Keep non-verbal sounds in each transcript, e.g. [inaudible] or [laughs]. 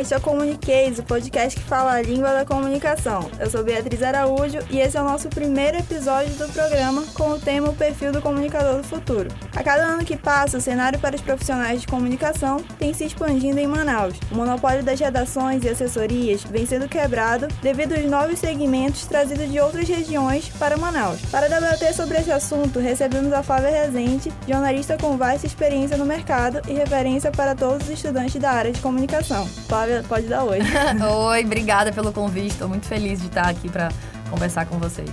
este é o Comuniquês, o podcast que fala a língua da comunicação. Eu sou Beatriz Araújo e esse é o nosso primeiro episódio do programa com o tema O Perfil do Comunicador do Futuro. A cada ano que passa, o cenário para os profissionais de comunicação tem se expandindo em Manaus. O monopólio das redações e assessorias vem sendo quebrado devido aos novos segmentos trazidos de outras regiões para Manaus. Para debater sobre esse assunto, recebemos a Flávia Rezende, jornalista com vasta experiência no mercado e referência para todos os estudantes da área de comunicação. Flávia, pode dar oi. [laughs] oi, obrigada pelo convite. Estou muito feliz de estar aqui para conversar com vocês.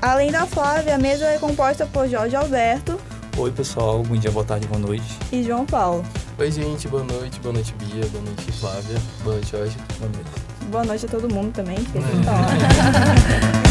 Além da Flávia, a mesa é composta por Jorge Alberto. Oi, pessoal. Bom dia, boa tarde, boa noite. E João Paulo. Oi, gente. Boa noite. Boa noite, Bia. Boa noite, Flávia. Boa noite, Jorge. Boa noite. Boa noite a todo mundo também, porque é. tá [laughs]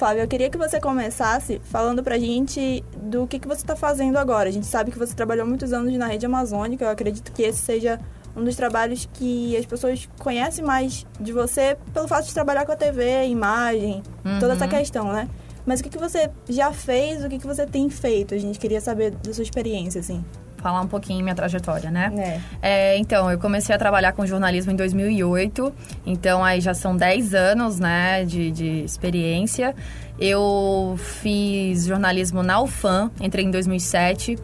Flávio, eu queria que você começasse falando pra gente do que, que você está fazendo agora. A gente sabe que você trabalhou muitos anos na rede amazônica, eu acredito que esse seja um dos trabalhos que as pessoas conhecem mais de você pelo fato de trabalhar com a TV, imagem, uhum. toda essa uhum. questão, né? Mas o que, que você já fez, o que, que você tem feito? A gente queria saber da sua experiência, assim falar um pouquinho minha trajetória, né? É. é. então, eu comecei a trabalhar com jornalismo em 2008, então aí já são 10 anos, né, de, de experiência. Eu fiz jornalismo na UFAM, entrei em 2007.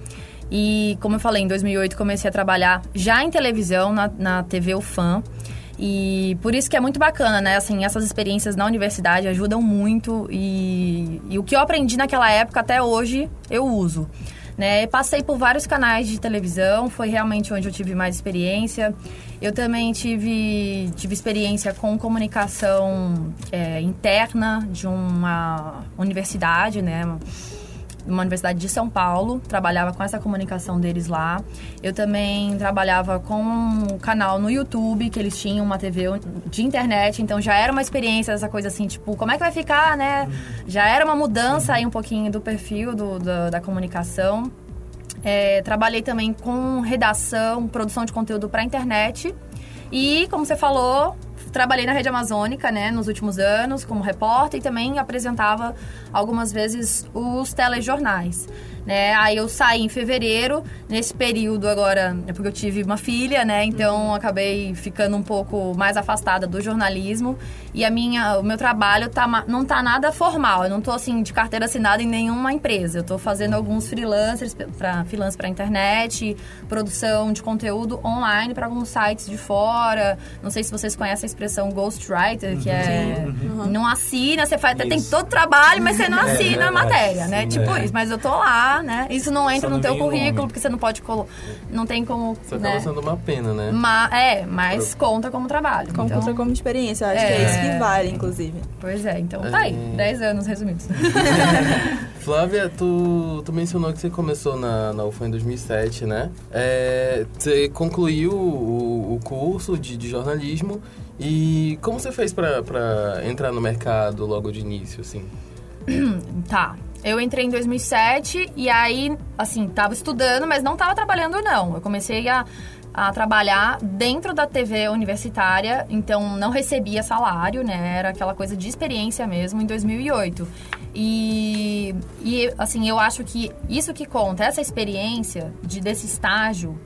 E, como eu falei, em 2008 comecei a trabalhar já em televisão, na, na TV UFAM. E por isso que é muito bacana, né? Assim, essas experiências na universidade ajudam muito. E, e o que eu aprendi naquela época até hoje eu uso. Né? Passei por vários canais de televisão, foi realmente onde eu tive mais experiência. Eu também tive, tive experiência com comunicação é, interna de uma universidade, né? Numa universidade de São Paulo, trabalhava com essa comunicação deles lá. Eu também trabalhava com um canal no YouTube, que eles tinham uma TV de internet, então já era uma experiência, essa coisa assim, tipo, como é que vai ficar, né? Já era uma mudança aí um pouquinho do perfil do, do da comunicação. É, trabalhei também com redação, produção de conteúdo para internet. E, como você falou, trabalhei na Rede Amazônica, né, nos últimos anos, como repórter e também apresentava algumas vezes os telejornais né? Aí eu saí em fevereiro, nesse período agora, é porque eu tive uma filha, né? Então acabei ficando um pouco mais afastada do jornalismo e a minha, o meu trabalho tá, não tá nada formal. Eu não tô assim de carteira assinada em nenhuma empresa. Eu tô fazendo alguns freelancers para freelance para internet, produção de conteúdo online para alguns sites de fora. Não sei se vocês conhecem a expressão ghostwriter, que é uhum. não assina, você faz, tem todo o trabalho, mas você não é, assina é, a matéria, né? Sim, tipo é. isso, mas eu tô lá né? Isso não entra no teu currículo, porque você não pode colo... não tem como, Você né? acaba sendo uma pena, né? Ma é, mas Pro... conta como trabalho. Conta então... como experiência, acho é... que é isso que vale, inclusive. Pois é, então tá aí, 10 é. anos resumidos. [laughs] [laughs] Flávia, tu, tu mencionou que você começou na, na UFA em 2007, né? É, você concluiu o, o curso de, de jornalismo e como você fez para entrar no mercado logo de início, assim? [clears throat] tá, eu entrei em 2007 e aí, assim, tava estudando, mas não tava trabalhando, não. Eu comecei a, a trabalhar dentro da TV universitária, então não recebia salário, né? Era aquela coisa de experiência mesmo, em 2008. E, e assim, eu acho que isso que conta, essa experiência de, desse estágio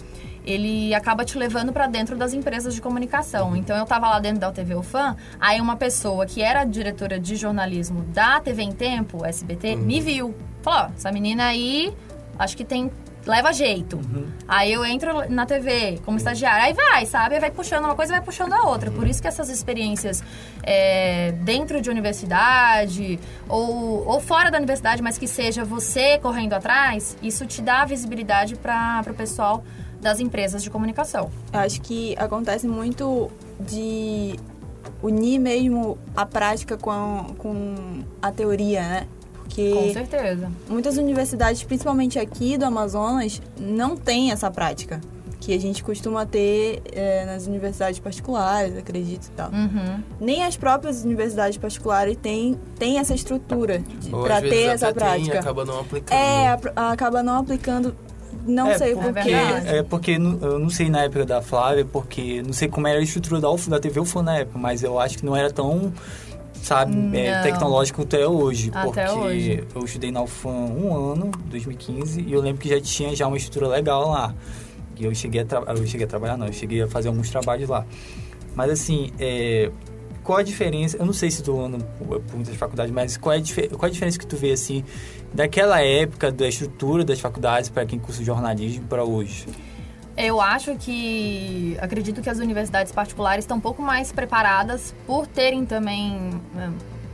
ele acaba te levando para dentro das empresas de comunicação. Então eu estava lá dentro da TV UFAM, aí uma pessoa que era diretora de jornalismo da TV em Tempo, SBT, uhum. me viu. Falou: essa menina aí, acho que tem leva jeito. Uhum. Aí eu entro na TV como estagiária, aí vai, sabe? Aí vai puxando uma coisa vai puxando a outra. Uhum. Por isso que essas experiências é, dentro de universidade ou, ou fora da universidade, mas que seja você correndo atrás, isso te dá visibilidade para o pessoal das empresas de comunicação. Eu acho que acontece muito de unir mesmo a prática com a, com a teoria, né? Porque com certeza. Muitas universidades, principalmente aqui do Amazonas, não têm essa prática que a gente costuma ter é, nas universidades particulares, acredito e tal. Uhum. Nem as próprias universidades particulares têm, têm essa estrutura para ter essa prática. Tem, acaba não aplicando. É, acaba não aplicando não é sei porque, é porque eu não sei na época da Flávia, porque não sei como era a estrutura da, da TV UFO na época, mas eu acho que não era tão sabe, é, tecnológico até hoje. Até porque hoje. eu estudei na UFAM um ano, 2015, e eu lembro que já tinha já uma estrutura legal lá. E eu cheguei a, eu cheguei a trabalhar, não, eu cheguei a fazer alguns trabalhos lá. Mas assim, é, qual a diferença? Eu não sei se estou andando por muitas faculdades, mas qual é, qual a diferença que tu vê assim daquela época da estrutura das faculdades para quem cursa jornalismo para hoje? Eu acho que acredito que as universidades particulares estão um pouco mais preparadas por terem também né,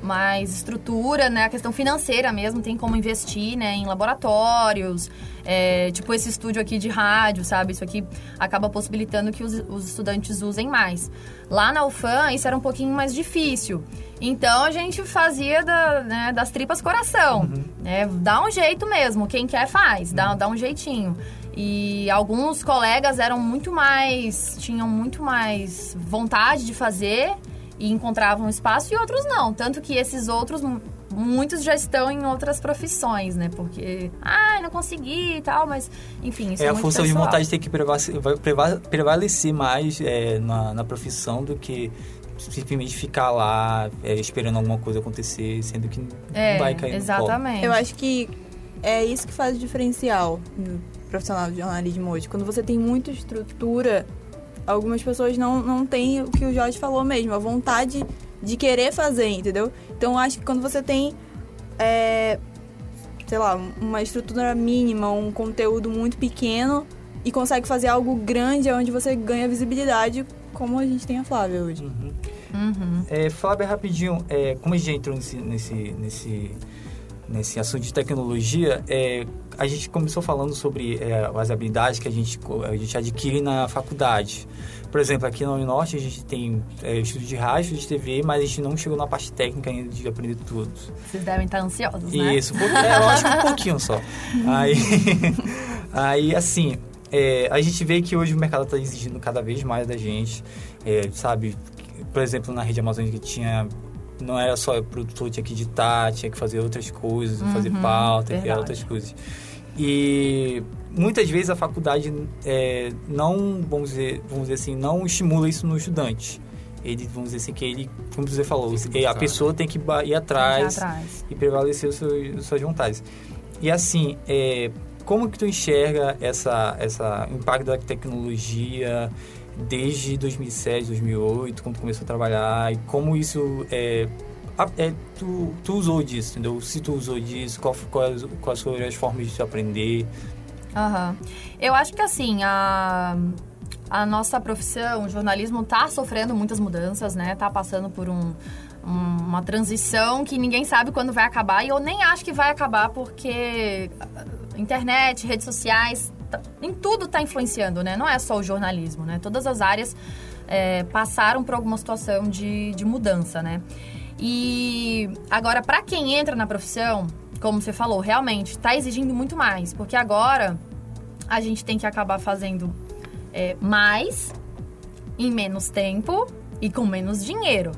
mais estrutura, né? A questão financeira mesmo, tem como investir, né? Em laboratórios, é, tipo esse estúdio aqui de rádio, sabe? Isso aqui acaba possibilitando que os, os estudantes usem mais. Lá na UFAM, isso era um pouquinho mais difícil. Então, a gente fazia da, né, das tripas coração. Uhum. Né? Dá um jeito mesmo. Quem quer, faz. Dá, dá um jeitinho. E alguns colegas eram muito mais... Tinham muito mais vontade de fazer e encontravam espaço e outros não. Tanto que esses outros, muitos já estão em outras profissões, né? Porque, ah, não consegui e tal, mas, enfim, isso é, é a função pessoal. de vontade tem que prevalecer mais é, na, na profissão do que simplesmente ficar lá é, esperando alguma coisa acontecer, sendo que é, não vai cair exatamente. Eu acho que é isso que faz o diferencial no profissional de jornalismo hoje. Quando você tem muita estrutura algumas pessoas não, não têm o que o Jorge falou mesmo, a vontade de querer fazer, entendeu? Então acho que quando você tem, é, sei lá, uma estrutura mínima, um conteúdo muito pequeno e consegue fazer algo grande onde você ganha visibilidade, como a gente tem a Flávia hoje. Uhum. Uhum. É, Flávia, rapidinho, é, como a gente já entrou nesse, nesse, nesse, nesse assunto de tecnologia, é, a gente começou falando sobre é, as habilidades que a gente, a gente adquire na faculdade. Por exemplo, aqui no Norte a gente tem é, estudo de rádio, de TV, mas a gente não chegou na parte técnica ainda de aprender tudo. Vocês devem estar ansiosos, né? Isso, é, lógico, um pouquinho só. aí, [laughs] aí, assim, é, a gente vê que hoje o mercado está exigindo cada vez mais da gente, é, sabe? Por exemplo, na rede amazônica tinha não era só produtor, tinha que editar, tinha que fazer outras coisas, uhum, fazer pauta, criar outras coisas. E muitas vezes a faculdade é, não, vamos dizer, vamos dizer assim, não estimula isso no estudante. Ele, vamos dizer assim, que ele, como você falou, a pessoa tem que ir atrás, atrás. e prevalecer suas vontades. E assim, é, como que tu enxerga essa, essa impacto da tecnologia desde 2007, 2008, quando começou a trabalhar e como isso é, é, tu, tu usou disso, entendeu? Se tu usou disso, qual, quais, quais foram as formas de tu aprender? Uhum. Eu acho que assim, a, a nossa profissão, o jornalismo, está sofrendo muitas mudanças, né? Tá passando por um, um, uma transição que ninguém sabe quando vai acabar e eu nem acho que vai acabar porque internet, redes sociais, tá, em tudo está influenciando, né? Não é só o jornalismo, né? Todas as áreas é, passaram por alguma situação de, de mudança, né? E agora, para quem entra na profissão, como você falou, realmente está exigindo muito mais, porque agora a gente tem que acabar fazendo é, mais em menos tempo e com menos dinheiro.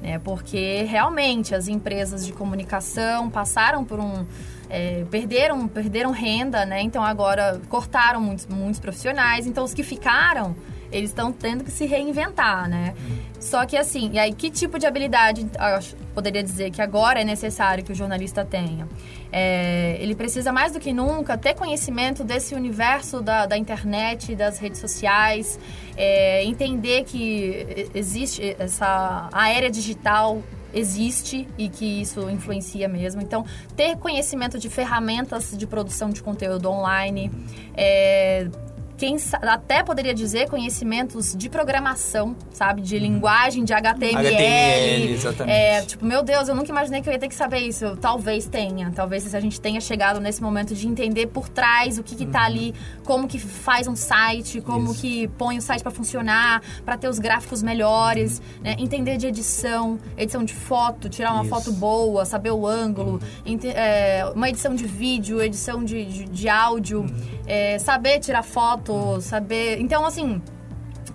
Né? Porque realmente as empresas de comunicação passaram por um. É, perderam, perderam renda, né? Então agora cortaram muitos, muitos profissionais. Então os que ficaram eles estão tendo que se reinventar, né? Só que assim, e aí que tipo de habilidade eu poderia dizer que agora é necessário que o jornalista tenha? É, ele precisa mais do que nunca ter conhecimento desse universo da, da internet, das redes sociais, é, entender que existe essa a era digital existe e que isso influencia mesmo. Então, ter conhecimento de ferramentas de produção de conteúdo online, é, quem até poderia dizer conhecimentos de programação, sabe? De linguagem, de HTML. HTML, exatamente. É, tipo, meu Deus, eu nunca imaginei que eu ia ter que saber isso. Talvez tenha. Talvez a gente tenha chegado nesse momento de entender por trás o que que tá uhum. ali, como que faz um site, como isso. que põe o site para funcionar, para ter os gráficos melhores, uhum. né? Entender de edição, edição de foto, tirar uma isso. foto boa, saber o ângulo, uhum. é, uma edição de vídeo, edição de, de, de áudio, uhum. é, saber tirar foto saber. Então, assim,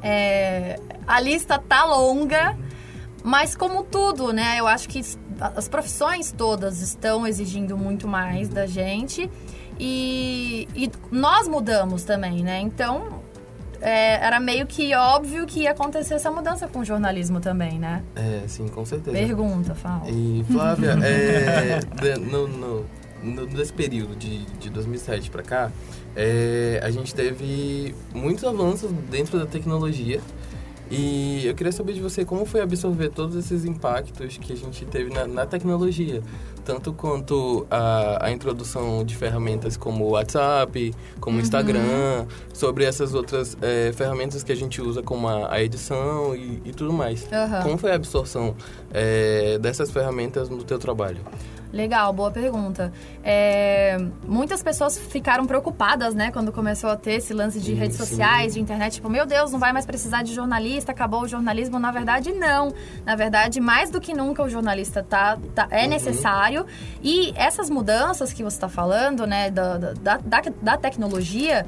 é, a lista tá longa, mas como tudo, né? Eu acho que as profissões todas estão exigindo muito mais da gente e, e nós mudamos também, né? Então, é, era meio que óbvio que ia acontecer essa mudança com o jornalismo também, né? É, sim, com certeza. Pergunta, fala. E, Flávia, [laughs] é, no, no, nesse período de, de 2007 para cá, é, a gente teve muitos avanços dentro da tecnologia e eu queria saber de você como foi absorver todos esses impactos que a gente teve na, na tecnologia, tanto quanto a, a, introdução de ferramentas como o WhatsApp, como o uhum. Instagram, sobre essas outras é, ferramentas que a gente usa como a, a edição e, e, tudo mais. Uhum. Como foi a absorção é, dessas ferramentas no teu trabalho? Legal, boa pergunta. É, muitas pessoas ficaram preocupadas, né, quando começou a ter esse lance de sim, redes sociais, sim. de internet, tipo, meu Deus, não vai mais precisar de jornalista, acabou o jornalismo. Na verdade, não. Na verdade, mais do que nunca o jornalista tá, tá é uhum. necessário. E essas mudanças que você está falando, né, da, da, da, da tecnologia,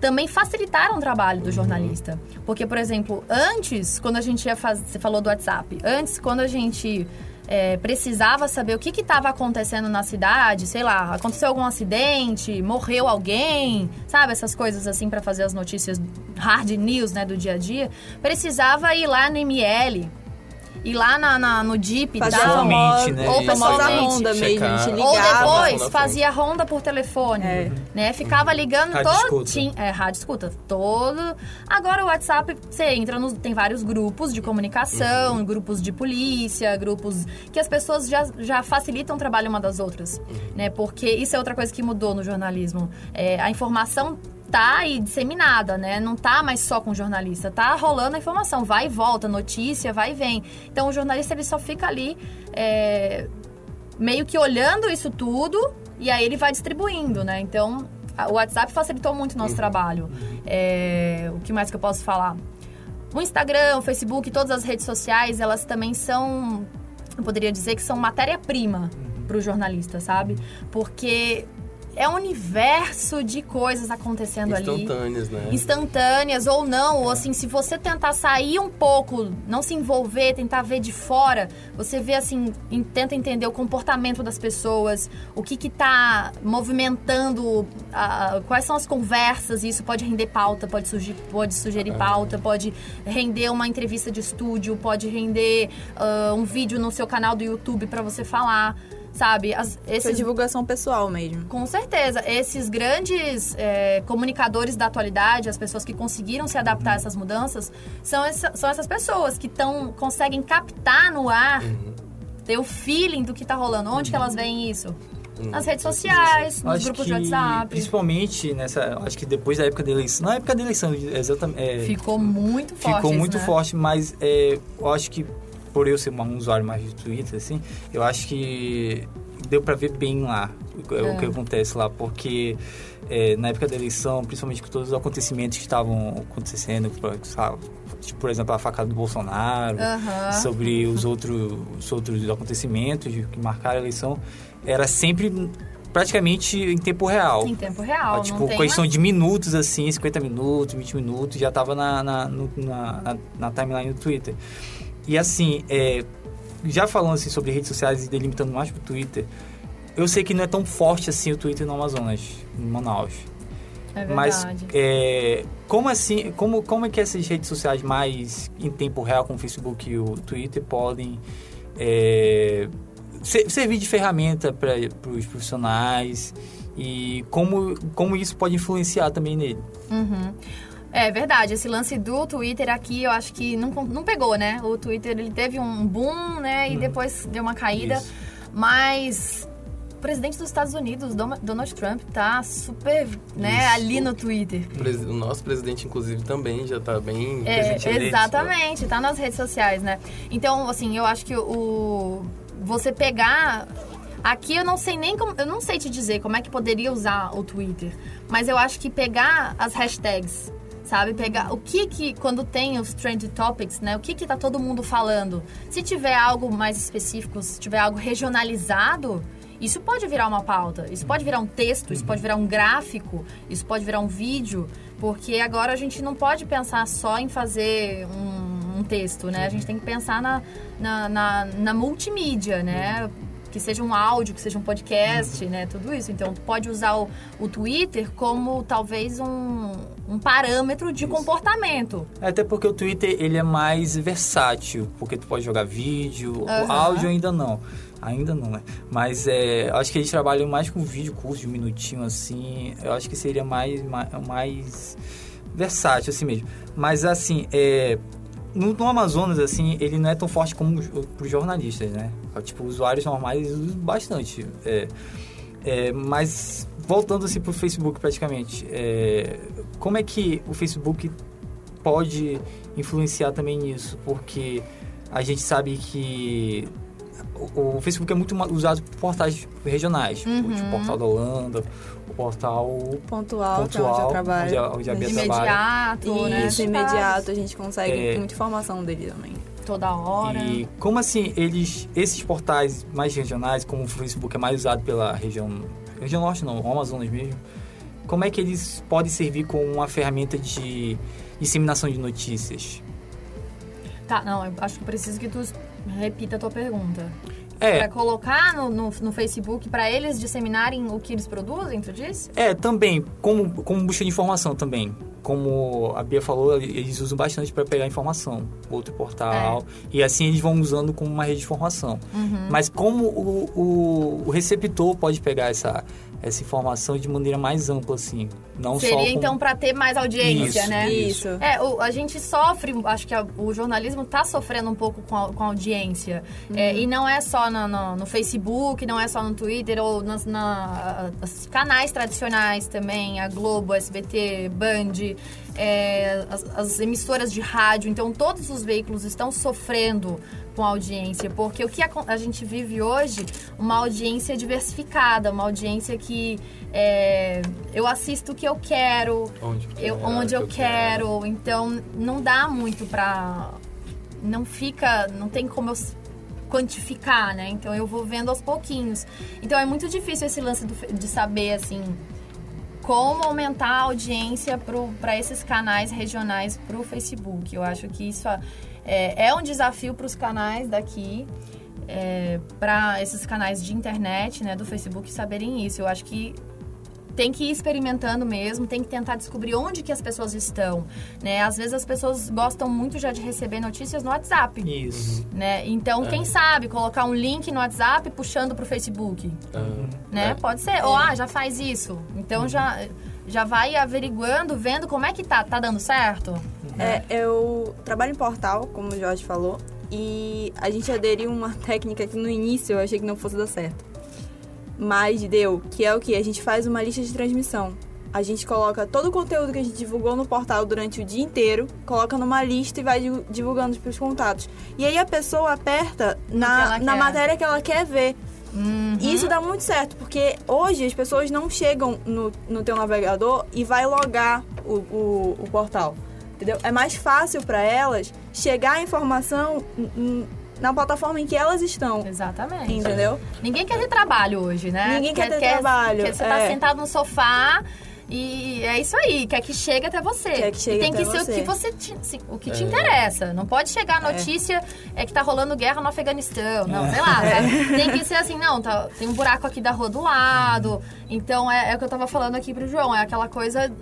também facilitaram o trabalho do jornalista. Porque, por exemplo, antes, quando a gente ia fazer. Você falou do WhatsApp. Antes, quando a gente é, precisava saber o que estava acontecendo na cidade, sei lá, aconteceu algum acidente, morreu alguém, sabe? Essas coisas assim para fazer as notícias hard news, né, do dia a dia. Precisava ir lá no ML, ir lá na, na no Jeep da famosa, né? Ou pessoalmente. ronda mesmo, a gente ligava. Ou depois fazia ronda por telefone, é. né? Ficava ligando todo... Tinha, é, rádio escuta, todo... Agora o WhatsApp, você entra nos... Tem vários grupos de comunicação, uhum. grupos de polícia, grupos que as pessoas já, já facilitam o trabalho uma das outras, uhum. né? Porque isso é outra coisa que mudou no jornalismo. É, a informação tá aí disseminada, né? Não tá mais só com o jornalista, tá rolando a informação, vai e volta, notícia, vai e vem. Então o jornalista ele só fica ali é, meio que olhando isso tudo e aí ele vai distribuindo, né? Então o WhatsApp facilitou muito o nosso uhum. trabalho. É, o que mais que eu posso falar? O Instagram, o Facebook, todas as redes sociais, elas também são, eu poderia dizer que são matéria-prima uhum. para o jornalista, sabe? Porque é um universo de coisas acontecendo Instantâneas, ali. né? Instantâneas ou não, ou assim, se você tentar sair um pouco, não se envolver, tentar ver de fora, você vê assim, tenta entender o comportamento das pessoas, o que que tá movimentando, a, quais são as conversas, e isso pode render pauta, pode, surgir, pode sugerir pauta, pode render uma entrevista de estúdio, pode render uh, um vídeo no seu canal do YouTube para você falar sabe? As, esses... divulgação pessoal mesmo. Com certeza. Esses grandes é, comunicadores da atualidade, as pessoas que conseguiram se adaptar a essas mudanças, são, essa, são essas pessoas que tão, conseguem captar no ar, uhum. ter o feeling do que está rolando. Onde uhum. que elas veem isso? Uhum. Nas redes sociais, nos acho grupos de WhatsApp. Principalmente nessa. Acho que depois da época da eleição. Na época da eleição, exatamente. É, ficou muito forte. Ficou muito né? forte, mas é, eu acho que por eu ser um usuário mais de Twitter, assim, eu acho que deu para ver bem lá o, é. o que acontece lá, porque é, na época da eleição, principalmente com todos os acontecimentos que estavam acontecendo, sabe, tipo, por exemplo, a facada do Bolsonaro, sobre os outros, os outros acontecimentos que marcaram a eleição, era sempre praticamente em tempo real. Em tempo real, ah, Tipo, questão mais... de minutos, assim, 50 minutos, 20 minutos, já tava na, na, no, na, na timeline do Twitter. E assim, é, já falando assim, sobre redes sociais e delimitando mais pro Twitter, eu sei que não é tão forte assim o Twitter no Amazonas, em Manaus. É verdade. Mas é, como assim, como, como é que essas redes sociais mais em tempo real, como o Facebook e o Twitter, podem é, ser, servir de ferramenta para os profissionais e como, como isso pode influenciar também nele? Uhum. É verdade, esse lance do Twitter aqui eu acho que não, não pegou, né? O Twitter ele teve um boom, né? E hum. depois deu uma caída. Isso. Mas o presidente dos Estados Unidos, Donald Trump, tá super, né, Isso. ali no Twitter. O nosso presidente, inclusive, também já tá bem é, Exatamente, tá nas redes sociais, né? Então, assim, eu acho que o você pegar Aqui eu não sei nem como, eu não sei te dizer como é que poderia usar o Twitter, mas eu acho que pegar as hashtags sabe? Pegar o que que, quando tem os trend topics, né? O que que tá todo mundo falando? Se tiver algo mais específico, se tiver algo regionalizado, isso pode virar uma pauta, isso pode virar um texto, isso pode virar um gráfico, isso pode virar um vídeo, porque agora a gente não pode pensar só em fazer um, um um texto, né? A gente tem que pensar na, na, na, na multimídia, né? Que seja um áudio, que seja um podcast, uhum. né? Tudo isso. Então, tu pode usar o, o Twitter como talvez um, um parâmetro de isso. comportamento. É, até porque o Twitter, ele é mais versátil, porque tu pode jogar vídeo, uhum. áudio ainda não. Ainda não, né? Mas é, acho que eles trabalham mais com vídeo, curso de um minutinho, assim. Eu acho que seria mais, mais, mais versátil, assim mesmo. Mas, assim, é, no, no, Amazonas, assim, ele não é tão forte como para os jornalistas, né? Tipo, usuários normais usam bastante. É, é, mas, voltando, assim, para o Facebook, praticamente, é, como é que o Facebook pode influenciar também nisso? Porque a gente sabe que o, o Facebook é muito usado por portais regionais, uhum. tipo o Portal da Holanda, o portal pontual, pontual onde eu trabalho. Onde, onde a Bia imediato, trabalha. né? Isso, imediato, a gente consegue é, muita informação dele também. Toda hora. E como assim, eles, esses portais mais regionais, como o Facebook é mais usado pela região, região norte não, Amazonas mesmo, como é que eles podem servir como uma ferramenta de disseminação de notícias? Tá, não, eu acho que preciso que tu repita a tua pergunta. É. Para colocar no, no, no Facebook, para eles disseminarem o que eles produzem, tu disse? É, também, como, como busca de informação também. Como a Bia falou, eles usam bastante para pegar informação, outro portal. É. E assim eles vão usando como uma rede de informação. Uhum. Mas como o, o, o receptor pode pegar essa, essa informação de maneira mais ampla, assim. Não Seria, só com... então, para ter mais audiência, isso, né? Isso. É, o, a gente sofre, acho que a, o jornalismo está sofrendo um pouco com a, com a audiência. Uhum. É, e não é só no, no, no, Facebook, não é só no Twitter, ou nas na, canais tradicionais também, a Globo, SBT, Band, é, as, as emissoras de rádio. Então, todos os veículos estão sofrendo com a audiência, porque o que a, a, gente vive hoje, uma audiência diversificada, uma audiência que é, eu assisto o que eu quero, onde, eu, onde eu, eu quero. quero. então não dá muito pra. Não fica. Não tem como eu quantificar, né? Então eu vou vendo aos pouquinhos. Então é muito difícil esse lance do, de saber assim como aumentar a audiência para esses canais regionais para o Facebook. Eu acho que isso é, é um desafio para os canais daqui, é, para esses canais de internet, né, do Facebook saberem isso. Eu acho que tem que ir experimentando mesmo, tem que tentar descobrir onde que as pessoas estão, né? Às vezes as pessoas gostam muito já de receber notícias no WhatsApp. Isso. Né? Então, é. quem sabe colocar um link no WhatsApp puxando pro Facebook, uhum. né? É. Pode ser. Ou, ah, já faz isso. Então, uhum. já, já vai averiguando, vendo como é que tá. Tá dando certo? É, eu trabalho em portal, como o Jorge falou, e a gente aderiu uma [laughs] técnica que no início eu achei que não fosse dar certo. Mas deu, que é o que? A gente faz uma lista de transmissão. A gente coloca todo o conteúdo que a gente divulgou no portal durante o dia inteiro, coloca numa lista e vai divulgando para os contatos. E aí a pessoa aperta na, na matéria que ela quer ver. Uhum. E isso dá muito certo, porque hoje as pessoas não chegam no, no teu navegador e vai logar o, o, o portal entendeu? É mais fácil para elas chegar a informação na plataforma em que elas estão. Exatamente. Entendeu? Ninguém quer ter trabalho hoje, né? Ninguém quer, quer ter quer, trabalho. Quer, você tá é. sentado no sofá e é isso aí, quer que chegue até você. Quer que chegue e tem que ser você. o que você te, o que é. te interessa. Não pode chegar a é. notícia é. é. que tá rolando guerra no Afeganistão. Não, é. sei lá. É. [laughs] Tem que ser assim, não, tá, tem um buraco aqui da rua do lado. Então é, é o que eu tava falando aqui pro João. É aquela coisa,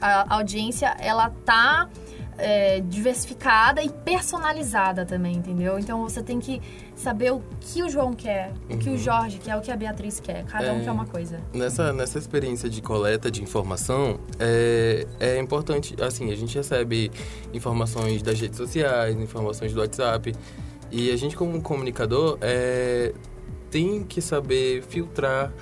a audiência, ela tá é, diversificada e personalizada também, entendeu? Então você tem que saber o que o João quer, uhum. o que o uhum. Jorge quer, o que a Beatriz quer. Cada é, um quer uma coisa. Nessa, nessa experiência de coleta de informação, é, é importante, assim, a gente recebe informações das redes sociais, informações do WhatsApp, e a gente como comunicador é, tem que saber filtrar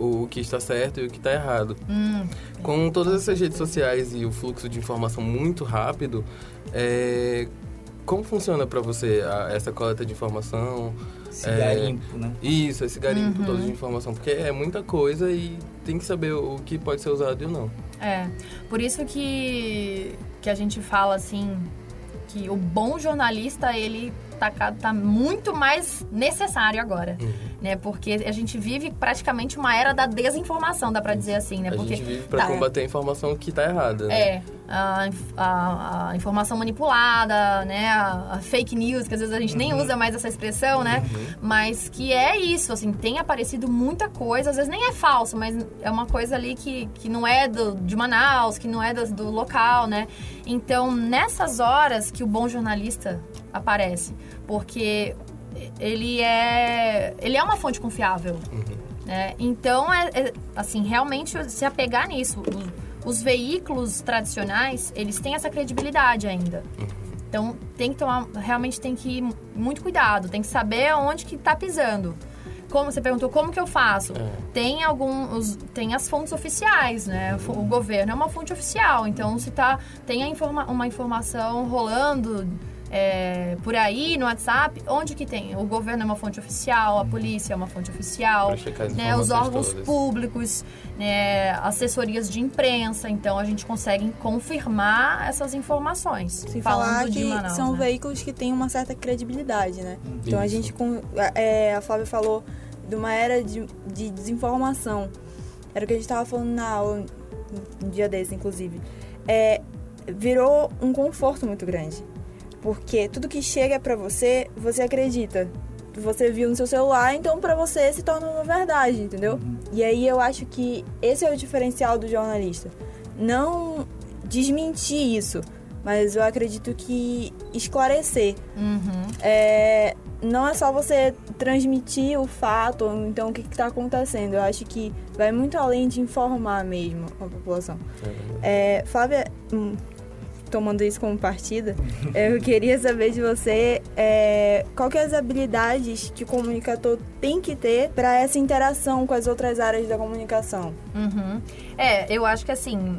o que está certo e o que está errado. Hum. Com todas essas redes sociais e o fluxo de informação muito rápido, é, como funciona para você a, essa coleta de informação? Esse é, garimpo, né? Isso, esse garimpo uhum. todo de informação, porque é muita coisa e tem que saber o que pode ser usado e ou não. É, por isso que, que a gente fala assim, que o bom jornalista, ele tá, tá muito mais necessário agora. Uhum. Né? Porque a gente vive praticamente uma era da desinformação, dá para dizer assim, né? A Porque gente vive para tá. combater a informação que tá errada, né? É, a, a, a informação manipulada, né? A, a, fake news, que às vezes a gente uhum. nem usa mais essa expressão, né? Uhum. Mas que é isso, assim, tem aparecido muita coisa, às vezes nem é falso, mas é uma coisa ali que, que não é do, de Manaus, que não é do, do local, né? Então, nessas horas que o bom jornalista aparece, porque ele é ele é uma fonte confiável. Uhum. Né? Então, é, é, assim, realmente se apegar nisso. Os, os, veículos tradicionais, eles têm essa credibilidade ainda. Uhum. Então, tem que tomar, realmente tem que ir muito cuidado, tem que saber onde que está pisando. Como você perguntou, como que eu faço? É. Tem alguns, tem as fontes oficiais, né? O governo é uma fonte oficial, então se tá, tem informa, uma informação rolando é, por aí no WhatsApp, onde que tem? O governo é uma fonte oficial, a polícia é uma fonte oficial, né, os órgãos todas. públicos, né, assessorias de imprensa, então a gente consegue confirmar essas informações. Sem falar que Manaus, são né? veículos que têm uma certa credibilidade, né? Isso. Então a gente, é, a Flávia falou de uma era de, de desinformação. Era o que a gente estava falando na aula, um dia desse, inclusive. É, virou um conforto muito grande. Porque tudo que chega para você, você acredita. Você viu no seu celular, então para você se torna uma verdade, entendeu? Uhum. E aí eu acho que esse é o diferencial do jornalista. Não desmentir isso, mas eu acredito que esclarecer. Uhum. É, não é só você transmitir o fato, ou então o que está acontecendo. Eu acho que vai muito além de informar mesmo a população. É, é Flávia, hum, tomando isso como partida, eu queria saber de você é, qual que é as habilidades que o comunicador tem que ter para essa interação com as outras áreas da comunicação. Uhum. É, eu acho que assim,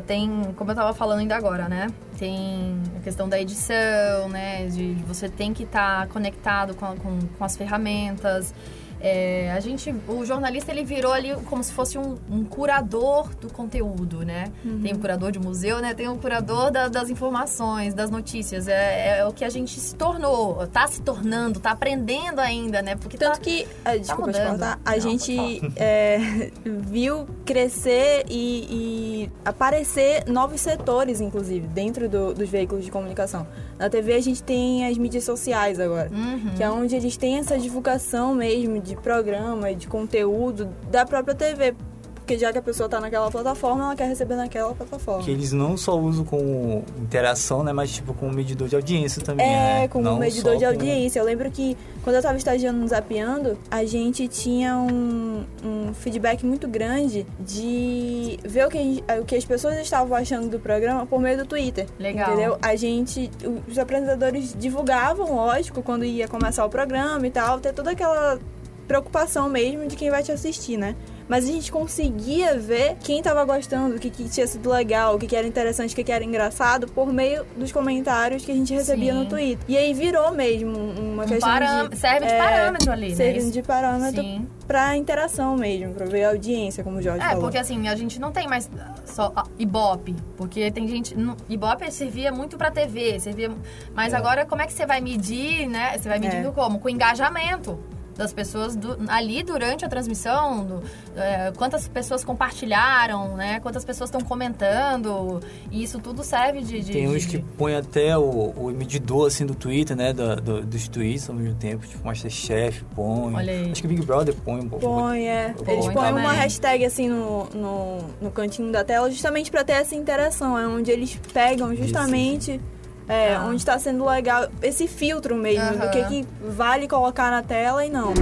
tem, como eu estava falando ainda agora, né? Tem a questão da edição, né? De, você tem que estar tá conectado com, com, com as ferramentas. É, a gente, o jornalista ele virou ali como se fosse um, um curador do conteúdo, né? Uhum. Tem um curador de museu, né? Tem um curador da, das informações, das notícias. É, é, o que a gente se tornou, tá se tornando, tá aprendendo ainda, né? Porque tanto tá, que, ah, desculpa tá te a Não, gente é, viu crescer e, e, aparecer novos setores, inclusive, dentro do, dos veículos de comunicação. Na TV a gente tem as mídias sociais agora, uhum. que é onde eles têm essa divulgação mesmo de programa, de conteúdo da própria TV. Porque já que a pessoa está naquela plataforma, ela quer receber naquela plataforma. Que eles não só usam como interação, né? Mas tipo como medidor de audiência também, é, né? como não medidor de audiência. Eu lembro que quando eu estava estagiando no Zapeando, a gente tinha um, um feedback muito grande de ver o que, gente, o que as pessoas estavam achando do programa por meio do Twitter. Legal. Entendeu? A gente, os apresentadores divulgavam, lógico, quando ia começar o programa e tal, ter toda aquela preocupação mesmo de quem vai te assistir, né? Mas a gente conseguia ver quem estava gostando, o que, que, tinha sido legal, o que, que era interessante, o que, que, era engraçado, por meio dos comentários que a gente recebia Sim. no Twitter. E aí virou mesmo uma um questão de... Serve de é, parâmetro ali, né? Serve de parâmetro Sim. pra interação mesmo, pra ver a audiência, como o Jorge é, falou. É, porque assim, a gente não tem mais só Ibope, porque tem gente... Ibope servia muito pra TV, servia... Mas é. agora, como é que você vai medir, né? Você vai medindo é. como? Com engajamento das pessoas do, ali durante a transmissão, do, é, quantas pessoas compartilharam, né? Quantas pessoas estão comentando. E isso tudo serve de. de Tem uns de, que põem até o, o medidor assim do Twitter, né? Do, do, dos tweets ao mesmo tempo. Tipo, Masterchef põe. Olha aí. Acho que Big Brother põe um pouco. Põe, é. Eles põem uma hashtag assim no, no, no cantinho da tela justamente para ter essa interação. É onde eles pegam justamente. Isso é, ah. onde está sendo legal esse filtro mesmo, uhum. do que, que vale colocar na tela e não.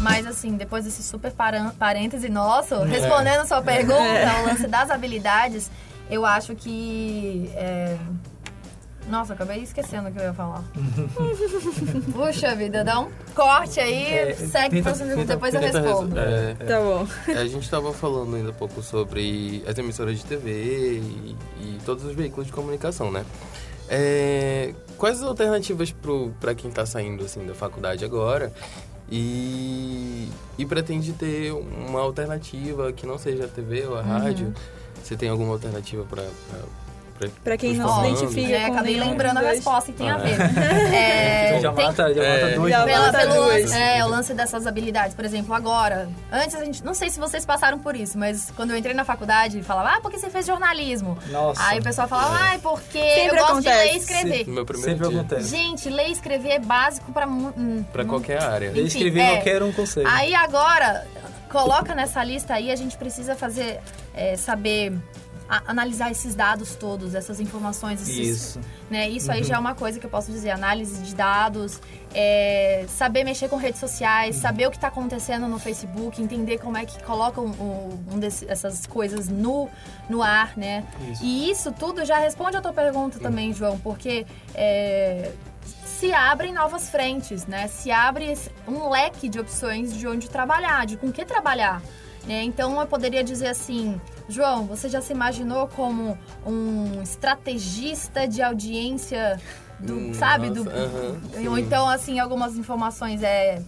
Mas assim, depois desse super parêntese nosso, é. respondendo a sua pergunta, é. o lance das habilidades, eu acho que é, nossa, acabei esquecendo o que eu ia falar. [laughs] Puxa vida, dá um corte aí, é, segue tenta, tenta, depois tenta, eu respondo. É, é, tá bom. A gente estava falando ainda um pouco sobre as emissoras de TV e, e todos os veículos de comunicação, né? É, quais as alternativas para quem está saindo assim, da faculdade agora e, e pretende ter uma alternativa que não seja a TV ou a uhum. rádio Você tem alguma alternativa para Pra quem não se identifica é, acabei lembrando a resposta e tem ah, a ver. É. [laughs] é, já tem, mata, já mata é. dois. Já pela, pelo lance, é, o lance dessas habilidades. Por exemplo, agora, antes a gente... Não sei se vocês passaram por isso, mas quando eu entrei na faculdade, falava, ah, porque você fez jornalismo? Nossa. Aí o pessoal falava, ah, porque Sempre eu gosto acontece. de ler e escrever. Sim, meu primeiro Sempre dia. acontece. Gente, ler e escrever é básico pra... Hum, pra qualquer área. Ler e escrever é. qualquer um consegue. Aí agora, coloca nessa lista aí, a gente precisa fazer... É, saber analisar esses dados todos, essas informações. Esses, isso. Né? Isso uhum. aí já é uma coisa que eu posso dizer. Análise de dados, é, saber mexer com redes sociais, uhum. saber o que está acontecendo no Facebook, entender como é que colocam um, um desse, essas coisas no, no ar, né? Isso. E isso tudo já responde a tua pergunta uhum. também, João, porque... É, se abrem novas frentes, né? Se abre um leque de opções de onde trabalhar, de com que trabalhar. Né? Então eu poderia dizer assim, João, você já se imaginou como um estrategista de audiência do, hum, sabe, nossa, do uh -huh, ou então assim algumas informações é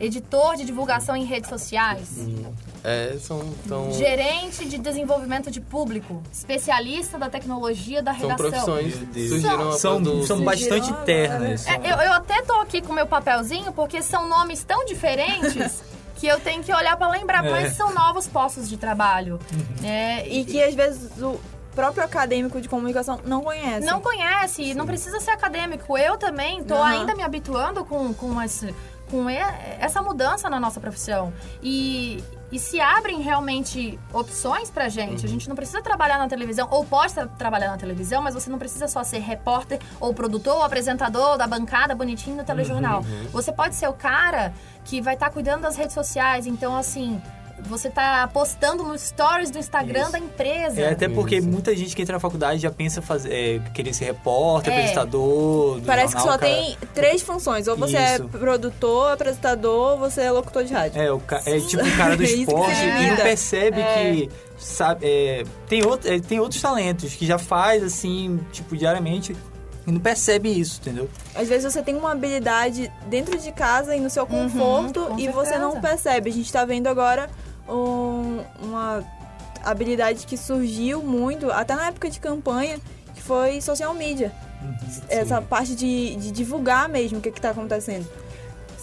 editor de divulgação em redes sociais. Hum. É, são, são... Gerente de desenvolvimento de público. Especialista da tecnologia da redação. São profissões surgiram são, são, são bastante ternas. É, eu, eu até tô aqui com meu papelzinho porque são nomes tão diferentes [laughs] que eu tenho que olhar para lembrar é. quais são novos postos de trabalho. Uhum. Né? E, e que às vezes o próprio acadêmico de comunicação não conhece. Não conhece, Sim. não precisa ser acadêmico. Eu também tô uhum. ainda me habituando com, com, esse, com essa mudança na nossa profissão. E, e se abrem realmente opções pra gente. Uhum. A gente não precisa trabalhar na televisão, ou pode tra trabalhar na televisão, mas você não precisa só ser repórter, ou produtor, ou apresentador da bancada bonitinho no telejornal. Uhum. Você pode ser o cara que vai estar tá cuidando das redes sociais. Então, assim, você está postando nos stories do Instagram Isso. da empresa. É, até porque Isso. muita gente que entra na faculdade já pensa fazer, é, querer ser repórter, é. apresentador. Parece jornal, que só cara... tem três funções. Ou você é Isso. é produtor, apresentador, ou você é locutor de rádio. É, o ca... é tipo o cara do [laughs] esporte e não percebe é. que. Sabe, é, tem, outro, é, tem outros talentos que já faz assim, tipo, diariamente e não percebe isso, entendeu? Às vezes você tem uma habilidade dentro de casa e no seu uhum, conforto uhum, e você não percebe. A gente tá vendo agora um, uma habilidade que surgiu muito, até na época de campanha, que foi social media. Uhum, Essa parte de, de, divulgar mesmo o que está acontecendo.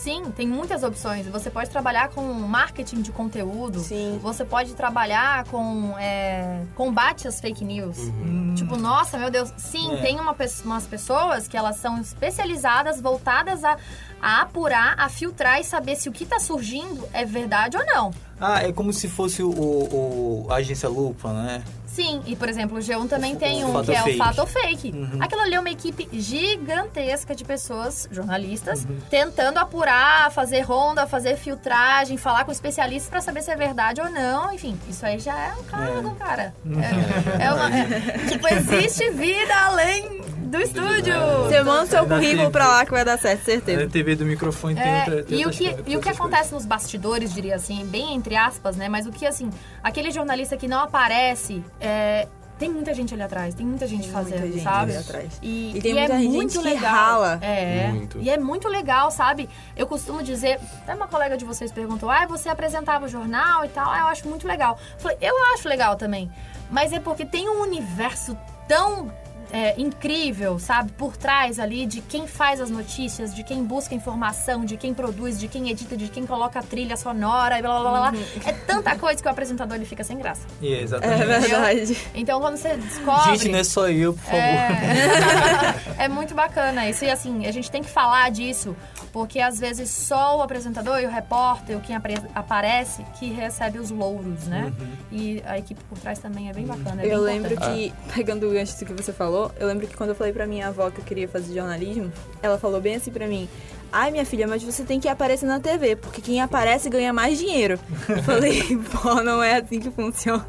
Sim, tem muitas opções. Você pode trabalhar com marketing de conteúdo. Sim. Você pode trabalhar com é, combate às fake news. Uhum. Tipo, nossa, meu Deus. Sim, é. tem uma, umas pessoas que elas são especializadas, voltadas a, a apurar, a filtrar e saber se o que está surgindo é verdade ou não. Ah, é como se fosse o, o, a agência Lupa, né? Sim, e por exemplo, o G1 também tem um que é o Fato ou Fake. Uhum. Aquilo ali é uma equipe gigantesca de pessoas, jornalistas, uhum. tentando apurar, fazer ronda, fazer filtragem, falar com especialistas para saber se é verdade ou não. Enfim, isso aí já é um cargo, é. cara. Uhum. É, é uma, [laughs] tipo, existe vida além do estúdio. Você manda seu currículo pra lá que vai dar certo, certeza. Na TV do microfone tem é, outra tem E o que, e o que acontece nos bastidores, diria assim, bem entre aspas, né? Mas o que, assim, aquele jornalista que não aparece, é, tem muita gente ali atrás, tem muita gente tem fazendo, muita gente sabe? Ali atrás. E, e tem e muita é gente muito que legal. rala. É. Muito. E é muito legal, sabe? Eu costumo dizer, até uma colega de vocês perguntou: "Ah, você apresentava o jornal e tal?" Ah, eu acho muito legal. Eu falei: "Eu acho legal também." Mas é porque tem um universo tão é, incrível, sabe? Por trás ali de quem faz as notícias, de quem busca informação, de quem produz, de quem edita, de quem coloca a trilha sonora e blá blá blá. Uhum. É tanta coisa que o apresentador ele fica sem graça. Yeah, exatamente. É verdade. Então quando você descobre. Gente, não é só eu, por favor. É, [laughs] é muito bacana isso. E assim, a gente tem que falar disso, porque às vezes só o apresentador e o repórter, o quem aparece, que recebe os louros, né? Uhum. E a equipe por trás também é bem bacana. É eu bem lembro que, pegando o gancho do que você falou, falou, eu lembro que quando eu falei pra minha avó que eu queria fazer jornalismo, ela falou bem assim pra mim: Ai, minha filha, mas você tem que aparecer na TV, porque quem aparece ganha mais dinheiro. Eu falei, [laughs] pô, não é assim que funciona.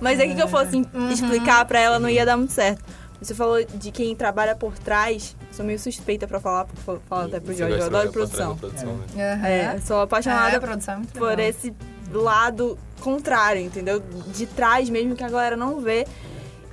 Mas é que, que eu fosse uhum. explicar pra ela, não ia dar muito certo. Você falou de quem trabalha por trás. Sou meio suspeita pra falar, porque falo até pro Jorge. Eu adoro produção. produção é. Né? é. sou apaixonada é, produção, é por esse lado contrário, entendeu? De trás mesmo, que a galera não vê.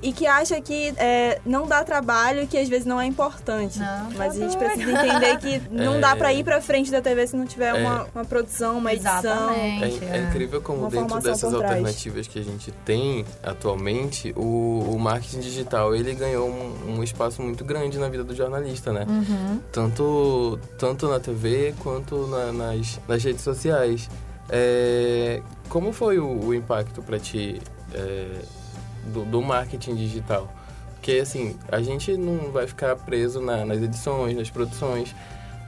E que acha que é, não dá trabalho, que às vezes não é importante. Não, Mas a gente precisa entender que não é... dá para ir para frente da TV se não tiver é... uma, uma produção, uma edição. É, é, incrível como dentro dessas alternativas que a gente tem atualmente, o, o marketing digital ele ganhou um, um, espaço muito grande na vida do jornalista, né? Uhum. Tanto, tanto na TV quanto na, nas, nas redes sociais. É, como foi o, o impacto para ti é, do, do, marketing digital? Porque, assim, a gente não vai ficar preso na, nas edições, nas produções,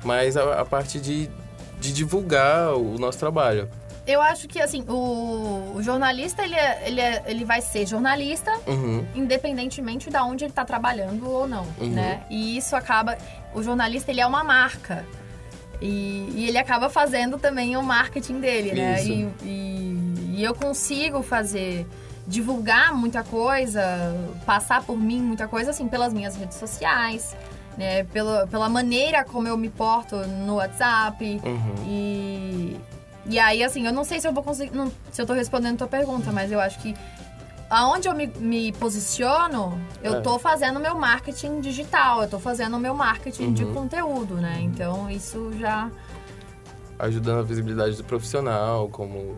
mas a, a parte de, de divulgar o nosso trabalho. Eu acho que, assim, o, o jornalista, ele, é, ele, é, ele vai ser jornalista, uhum. independentemente de onde ele está trabalhando ou não, uhum. né? E isso acaba... O jornalista, ele é uma marca. E, e ele acaba fazendo também o marketing dele, né? E, e, e eu consigo fazer divulgar muita coisa, passar por mim muita coisa, assim, pelas minhas redes sociais, né? Pela, pela maneira como eu me porto no WhatsApp. Uhum. E, e aí, assim, eu não sei se eu vou conseguir. Não, se eu tô respondendo a tua pergunta, mas eu acho que aonde eu me, me posiciono, eu é. tô fazendo meu marketing digital, eu tô fazendo meu marketing uhum. de conteúdo, né? Então isso já. Ajudando a visibilidade do profissional, como.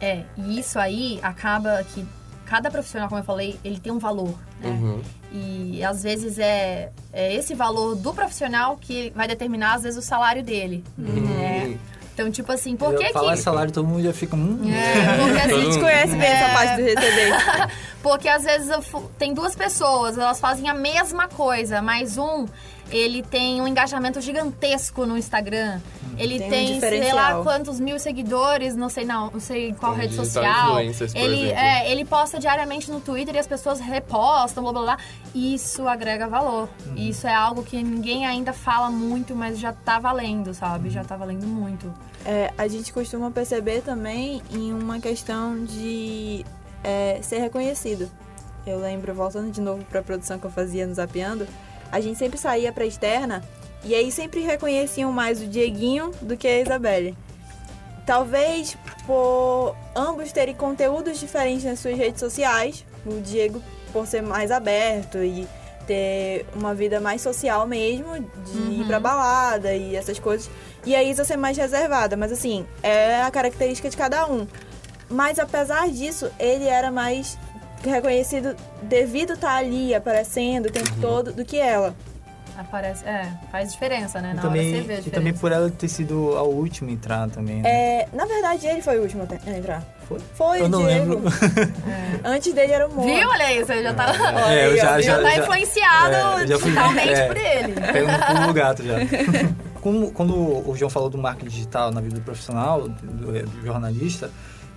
É, e isso aí acaba que cada profissional, como eu falei, ele tem um valor, né? Uhum. E às vezes é, é esse valor do profissional que vai determinar, às vezes, o salário dele. Uhum. Né? Então, tipo assim, por que falar que... salário, todo mundo já fica... Hum. É, porque assim, a gente conhece bem é... essa parte do receber. [laughs] porque às vezes tem duas pessoas, elas fazem a mesma coisa, mas um ele tem um engajamento gigantesco no Instagram. Ele tem, tem um sei lá quantos mil seguidores, não sei não, não sei qual rede social. Ele, é, ele posta diariamente no Twitter e as pessoas repostam, blá blá blá. Isso agrega valor. Uhum. Isso é algo que ninguém ainda fala muito, mas já tá valendo, sabe? Já tá valendo muito. É, a gente costuma perceber também em uma questão de é, ser reconhecido. Eu lembro, voltando de novo para a produção que eu fazia no Zapeando, a gente sempre saía pra externa e aí sempre reconheciam mais o Dieguinho do que a Isabelle. Talvez por ambos terem conteúdos diferentes nas suas redes sociais, o Diego por ser mais aberto e ter uma vida mais social mesmo, de uhum. ir pra balada e essas coisas. E a Isa ser mais reservada, mas assim, é a característica de cada um. Mas apesar disso, ele era mais reconhecido devido estar tá ali aparecendo o tempo uhum. todo do que ela. Aparece, é, faz diferença, né? Na também, hora você vê E também por ela ter sido a última a entrar também. Né? É, na verdade, ele foi o último a entrar. Foi? Foi, eu não Diego. lembro. É. [laughs] Antes dele era o Moa. Viu? Olha isso, ele já tá, é, eu [laughs] já, já, tá já, influenciado é, já fui, totalmente é, por ele. [laughs] Pegando no pulo gato já. Como, quando o João falou do marketing digital na vida do profissional, do, do jornalista,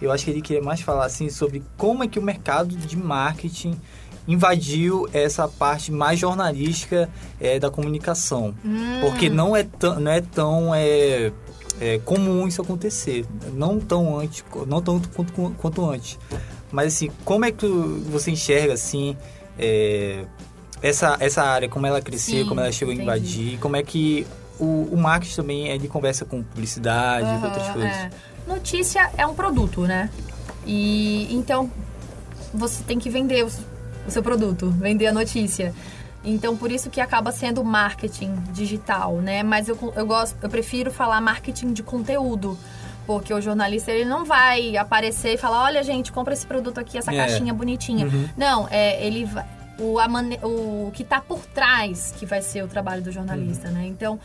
eu acho que ele queria mais falar assim sobre como é que o mercado de marketing invadiu essa parte mais jornalística é, da comunicação. Hum. Porque não é, não é tão é, é, comum isso acontecer. Não tão antes, não tanto quanto, quanto antes. Mas assim, como é que você enxerga assim é, essa, essa área, como ela cresceu, Sim, como ela chegou entendi. a invadir, como é que o, o marketing também ele conversa com publicidade e outras coisas. É. Notícia é um produto, né? E então você tem que vender o, o seu produto, vender a notícia. Então, por isso que acaba sendo marketing digital, né? Mas eu, eu, gosto, eu prefiro falar marketing de conteúdo. Porque o jornalista, ele não vai aparecer e falar, olha, gente, compra esse produto aqui, essa é. caixinha bonitinha. Uhum. Não, é, ele o, mane... o que está por trás que vai ser o trabalho do jornalista, uhum. né? Então,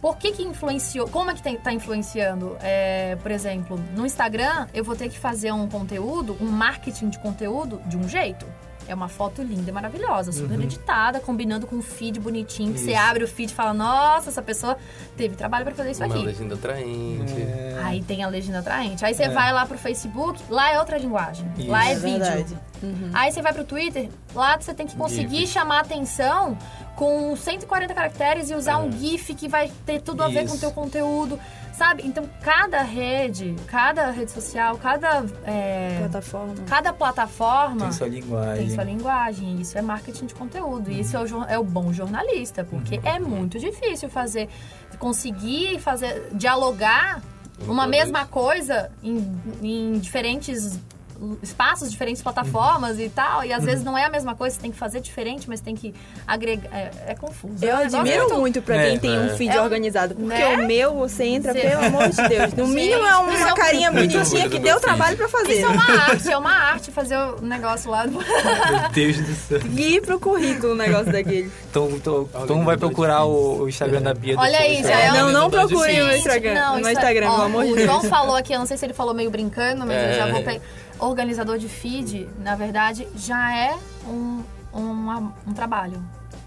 por que que influenciou? Como é que está influenciando? É, por exemplo, no Instagram, eu vou ter que fazer um conteúdo, um marketing de conteúdo de um jeito. É uma foto linda e maravilhosa, super uhum. editada, combinando com um feed bonitinho. Que você abre o feed e fala, nossa, essa pessoa teve trabalho para fazer isso uma aqui. Uma legenda atraente. É... Aí tem a legenda atraente. Aí você é. vai lá pro Facebook, lá é outra linguagem. Isso. Lá é, é vídeo. Uhum. Aí você vai pro Twitter, lá você tem que conseguir GIF. chamar atenção com 140 caracteres e usar um é. GIF que vai ter tudo a ver com o teu conteúdo. Sabe? Então, cada rede, cada rede social, cada... É, plataforma. Cada plataforma... Tem sua linguagem. Tem sua linguagem. Isso é marketing de conteúdo. E isso é o, é o bom jornalista. Porque uhum. é muito difícil fazer... Conseguir fazer... Dialogar uma mesma coisa em, em diferentes espaços, diferentes plataformas e tal, e às vezes não é a mesma coisa, você tem que fazer diferente, mas tem que agregar. É, é confuso. Eu é admiro muito, muito pra quem é, tem um é. feed é organizado, porque né? o meu, você entra, Sim. pelo amor de Deus. No [laughs] mínimo é uma carinha bonitinha que deu trabalho pra fazer. Isso é uma [laughs] arte, é uma arte fazer o negócio lá. Meu Deus do céu. E pro currículo o negócio daquele. Então, então, então vai procurar o, o Instagram da Bia. Olha aí, já é. Não, não procure o Instagram. Não, no Instagram, pelo amor de Deus. O João falou aqui, eu não sei se ele falou meio brincando, mas eu já vou pegar organizador de feed, na verdade, já é um, um, um trabalho.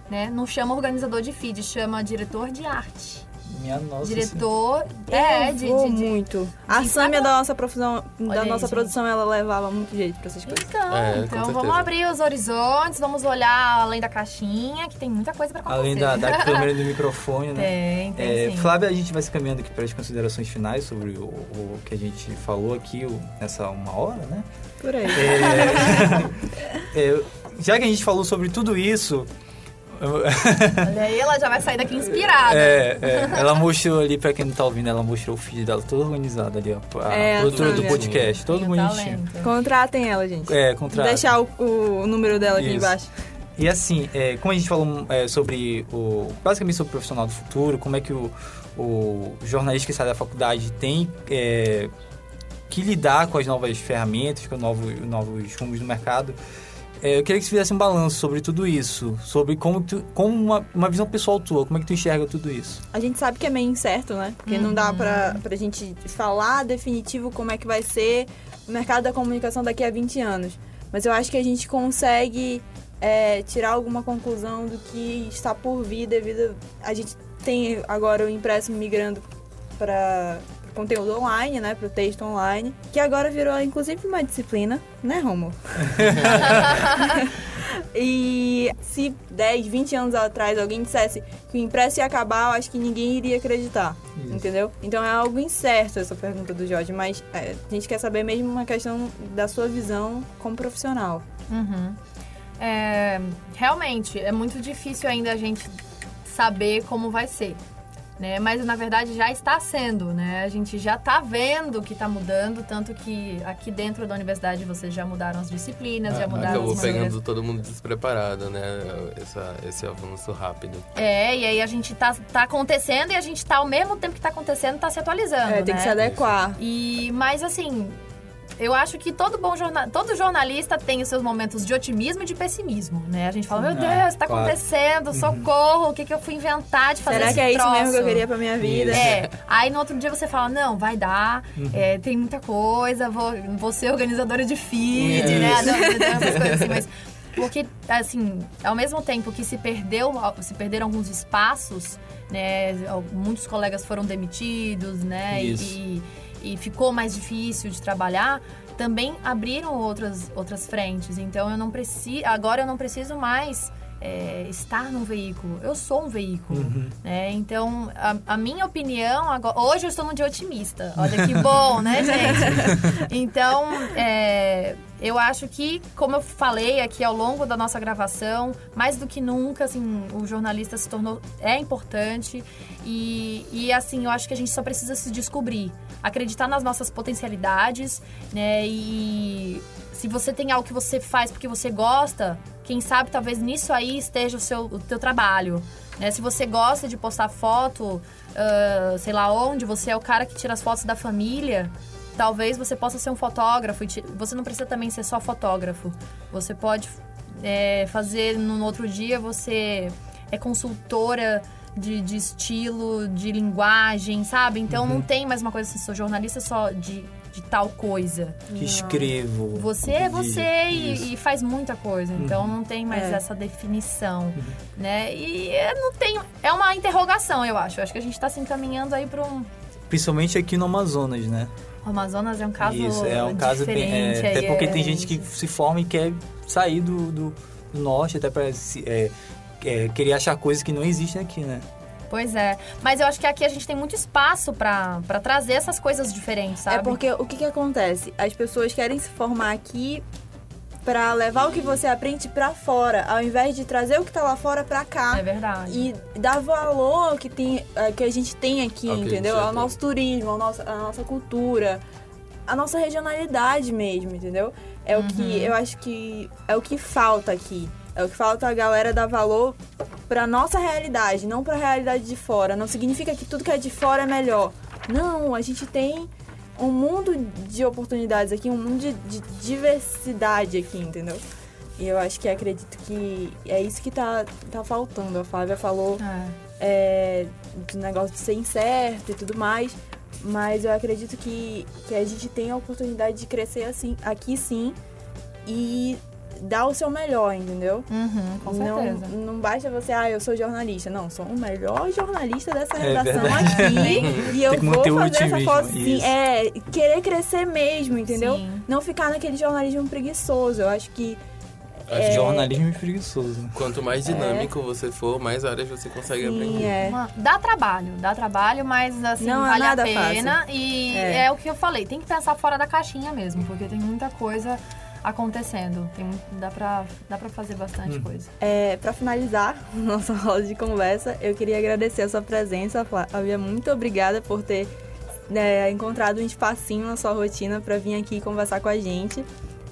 Né? Não chama organizador de feed, chama diretor de arte. Minha nossa. Diretor. É, de, de, de, muito. A Sâmia da nossa profissão, da aí, nossa gente. produção, ela levava muito jeito pra essas coisas. Então, é, então vamos abrir os horizontes, vamos olhar além da caixinha, que tem muita coisa pra acontecer. Além da, da [laughs] câmera e do microfone, né? Tem, tem. É, sim. Flávia, a gente vai se caminhando aqui para as considerações finais sobre o, o que a gente falou aqui nessa uma hora, né? Por aí. É, [laughs] é, já que a gente falou sobre tudo isso, Olha aí, ela já vai sair daqui inspirada. É, é. Ela mostrou ali, pra quem não tá ouvindo, ela mostrou o feed dela todo organizado ali, ó. A é, produtora do podcast, todo bonitinho. Talento. Contratem ela, gente. É, contratem. Deixar o, o número dela aqui Isso. embaixo. E assim, é, como a gente falou é, sobre o. basicamente sobre o profissional do futuro, como é que o, o jornalista que sai da faculdade tem é, que lidar com as novas ferramentas, com os novos, novos rumos do mercado. É, eu queria que você fizesse um balanço sobre tudo isso, sobre como, tu, como uma, uma visão pessoal tua, como é que tu enxerga tudo isso? A gente sabe que é meio incerto, né? Porque uhum. não dá pra, pra gente falar definitivo como é que vai ser o mercado da comunicação daqui a 20 anos. Mas eu acho que a gente consegue é, tirar alguma conclusão do que está por vir devido... A gente tem agora o impresso migrando para conteúdo online, né, pro texto online, que agora virou inclusive uma disciplina, né, Romo? [laughs] e se 10, 20 anos atrás alguém dissesse que o impresso ia acabar, eu acho que ninguém iria acreditar, Isso. entendeu? Então é algo incerto essa pergunta do Jorge, mas é, a gente quer saber mesmo uma questão da sua visão como profissional. Uhum. É, realmente, é muito difícil ainda a gente saber como vai ser né? Mas na verdade já está sendo, né? A gente já está vendo que está mudando, tanto que aqui dentro da universidade vocês já mudaram as disciplinas, ah, já mudaram acabou as pegando todo mundo despreparado, né? Essa, esse avanço rápido. É, e aí a gente tá, tá acontecendo e a gente tá ao mesmo tempo que tá acontecendo, tá se atualizando. É, tem né? que se adequar. E, mas assim, eu acho que todo bom jornal, todo jornalista tem os seus momentos de otimismo e de pessimismo, né? A gente fala, meu Deus, está claro. acontecendo, uhum. socorro, o que, que eu fui inventar de fazer Será que é troço? isso mesmo que eu queria pra minha vida? É. Aí no outro dia você fala, não, vai dar, uhum. é, tem muita coisa, vou, vou ser organizadora de feed, né? Não, essas coisas assim, mas porque assim ao mesmo tempo que se perdeu se perderam alguns espaços né muitos colegas foram demitidos né Isso. e e ficou mais difícil de trabalhar, também abriram outras, outras frentes. Então eu não preciso. Agora eu não preciso mais é, estar num veículo. Eu sou um veículo. Uhum. Né? Então, a, a, minha opinião agora. Hoje eu estou num dia otimista. Olha que bom, né, [laughs] gente? Então, é, eu acho que, como eu falei aqui ao longo da nossa gravação, mais do que nunca, assim, o jornalista se tornou. é importante. E, e assim, eu acho que a gente só precisa se descobrir. Acreditar nas nossas potencialidades, né? E se você tem algo que você faz porque você gosta, quem sabe talvez nisso aí esteja o seu o teu trabalho. Né? Se você gosta de postar foto, uh, sei lá onde, você é o cara que tira as fotos da família, talvez você possa ser um fotógrafo. Você não precisa também ser só fotógrafo. Você pode é, fazer no outro dia, você é consultora de, de estilo, de linguagem, sabe? Então uhum. não tem mais uma coisa assim, sou jornalista só de de tal coisa. Que escrevo. Você é você e, e, faz muita coisa. Então uhum. não tem mais é. essa definição, uhum. né? E não tem... É uma interrogação, eu acho. Eu acho que a gente está se encaminhando aí para um... Principalmente aqui no Amazonas, né? O Amazonas é um caso Isso, é um caso bem... É, até porque é... tem gente que se forma e quer sair do, do, do norte até para é, é, querer achar coisas que não existem aqui, né? Pois é. Mas eu acho que aqui a gente tem muito espaço para trazer essas coisas diferentes, sabe? É porque o que, que acontece? As pessoas querem se formar aqui para levar o que você aprende para fora, ao invés de trazer o que tá lá fora para cá. É verdade. E dar valor ao que, tem, que a gente tem aqui, okay, entendeu? Ao nosso turismo, ao nosso, à nossa cultura. a nossa regionalidade mesmo, entendeu? É uhum. o que uhum. eu acho que é o que falta aqui. É o que falta a galera dar valor pra nossa realidade, não pra realidade de fora. Não significa que tudo que é de fora é melhor. Não, a gente tem um mundo de oportunidades aqui, um mundo de, de diversidade aqui, entendeu? E eu acho que acredito que é isso que tá, tá faltando. A Flávia falou é. É, do negócio de ser incerto e tudo mais. Mas eu acredito que, que a gente tem a oportunidade de crescer assim, aqui sim. E dar o seu melhor, entendeu? Uhum, com certeza. Não, não basta você, ah, eu sou jornalista. Não, sou o melhor jornalista dessa é redação é aqui. [laughs] e eu vou fazer essa foto sim. É, querer crescer mesmo, entendeu? Sim. Não ficar naquele jornalismo preguiçoso. Eu acho que é... Jornalismo é preguiçoso. Quanto mais dinâmico é. você for, mais áreas você consegue Sim, aprender. É. Dá trabalho, dá trabalho, mas assim, Não é vale é a pena. Fácil. E é. é. o que eu falei, tem que pensar fora da caixinha mesmo, porque tem muita coisa acontecendo. Tem, dá, pra, dá pra fazer bastante hum. coisa. É, pra finalizar [laughs] nossa roda de conversa, eu queria agradecer a sua presença, Flávia. Muito obrigada por ter né, encontrado um espacinho na sua rotina para vir aqui conversar com a gente.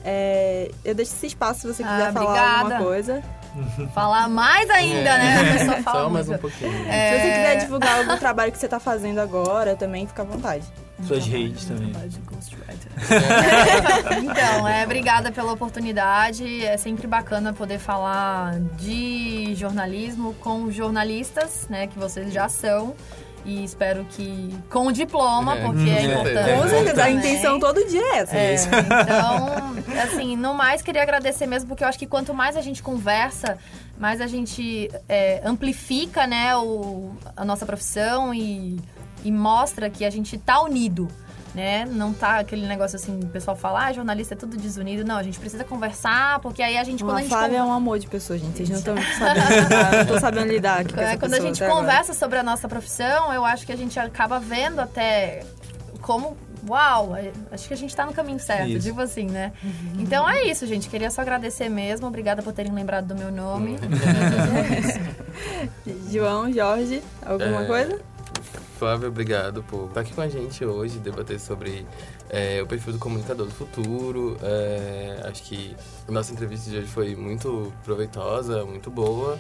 É, eu deixo esse espaço se você quiser ah, falar alguma coisa. [laughs] Falar mais ainda, é. né? Só, Só mais um pouquinho. É... Se você quiser divulgar algum trabalho que você está fazendo agora, também fica à vontade. Suas redes também. [laughs] então, é, obrigada pela oportunidade. É sempre bacana poder falar de jornalismo com jornalistas, né, que vocês já são. E espero que com o diploma, é, porque é, importante. Com certeza, a intenção todo dia é essa. É, então, assim, no mais, queria agradecer mesmo, porque eu acho que quanto mais a gente conversa, mais a gente é, amplifica, né, o, a nossa profissão e, e mostra que a gente tá unido né? Não tá aquele negócio assim, o pessoal fala, ah, jornalista é tudo desunido. Não, a gente precisa conversar, porque aí a gente, quando a gente... Flávia é um amor de pessoa, gente. Vocês não estão sabendo, [laughs] não tô sabendo lidar com é, Quando a gente conversa agora. sobre a nossa profissão, eu acho que a gente acaba vendo até como uau, acho que a gente tá no caminho certo, isso. digo assim, né? Uhum. Então é isso, gente. Queria só agradecer mesmo. Obrigada por terem lembrado do meu nome. [laughs] João, Jorge, alguma é... coisa? Flávia, obrigado por estar aqui com a gente hoje, debater sobre é, o perfil do comunicador do futuro. É, acho que a nossa entrevista de hoje foi muito proveitosa, muito boa.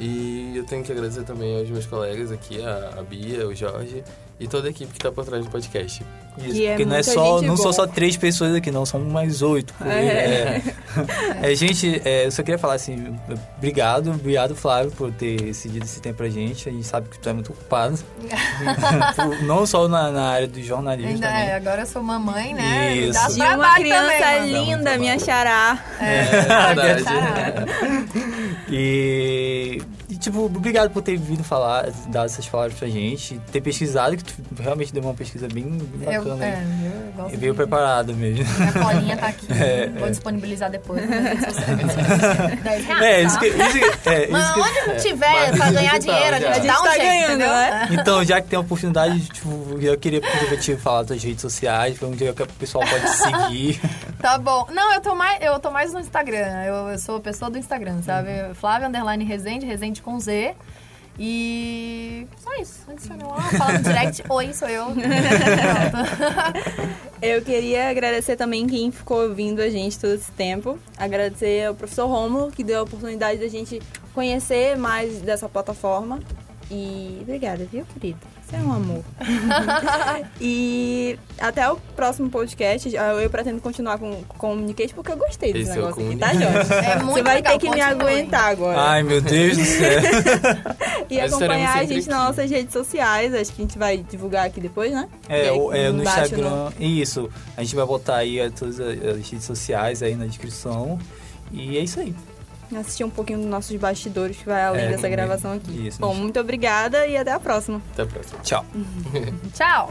E eu tenho que agradecer também aos meus colegas aqui, a, a Bia, o Jorge, e toda a equipe que está por trás do podcast. Isso, e é porque é não é só, não são só três pessoas aqui, não, são mais oito. É. É, é, gente, é, eu só queria falar assim, obrigado, obrigado Flávio por ter cedido esse tempo pra gente. A gente sabe que tu é muito ocupado. [laughs] não só na, na, área do jornalismo. Ainda também. é, agora eu sou mamãe, né? Isso. Dá de uma criança também, linda, minha xará. É, é verdade. e tipo, obrigado por ter vindo falar, dar essas palavras pra gente, ter pesquisado, que tu realmente deu uma pesquisa bem, bem bacana. Eu, é, eu gosto veio preparado mesmo. Minha colinha tá aqui, [laughs] é, vou é. disponibilizar depois. 10 [laughs] reais, é, isso que, isso, é, Mas isso onde não tiver é, pra ganhar dinheiro, a gente, a gente dá um tá jeito, ganhando, entendeu? Né? [laughs] Então, já que tem a oportunidade, tipo, eu queria que te falar das redes sociais, pra onde que o pessoal pode seguir. Tá bom. Não, eu tô mais, eu tô mais no Instagram. Eu, eu sou a pessoa do Instagram, sabe? Uhum. Flávia Underline Resende, Resende com Z. E só isso. Adicionou lá, fala no direct. [laughs] Oi, sou eu. [laughs] eu queria agradecer também quem ficou ouvindo a gente todo esse tempo. Agradecer ao professor Romulo, que deu a oportunidade da gente conhecer mais dessa plataforma. E obrigada, viu, querido? Você é um amor. [laughs] e até o próximo podcast. Eu pretendo continuar com o Communicate porque eu gostei desse Esse é negócio é aqui, tá, Jorge? [laughs] É muito Você vai legal, ter que me aguentar agora. Ai, meu Deus do céu. [laughs] e acompanhar a gente nas nossas redes sociais. Acho que a gente vai divulgar aqui depois, né? É, aí, é no Instagram. No... Isso. A gente vai botar aí todas as redes sociais aí na descrição. E é isso aí assistir um pouquinho dos nossos bastidores que vai além é, dessa gravação aqui. Isso, Bom, muito obrigada e até a próxima. Até a próxima. Tchau. [laughs] Tchau.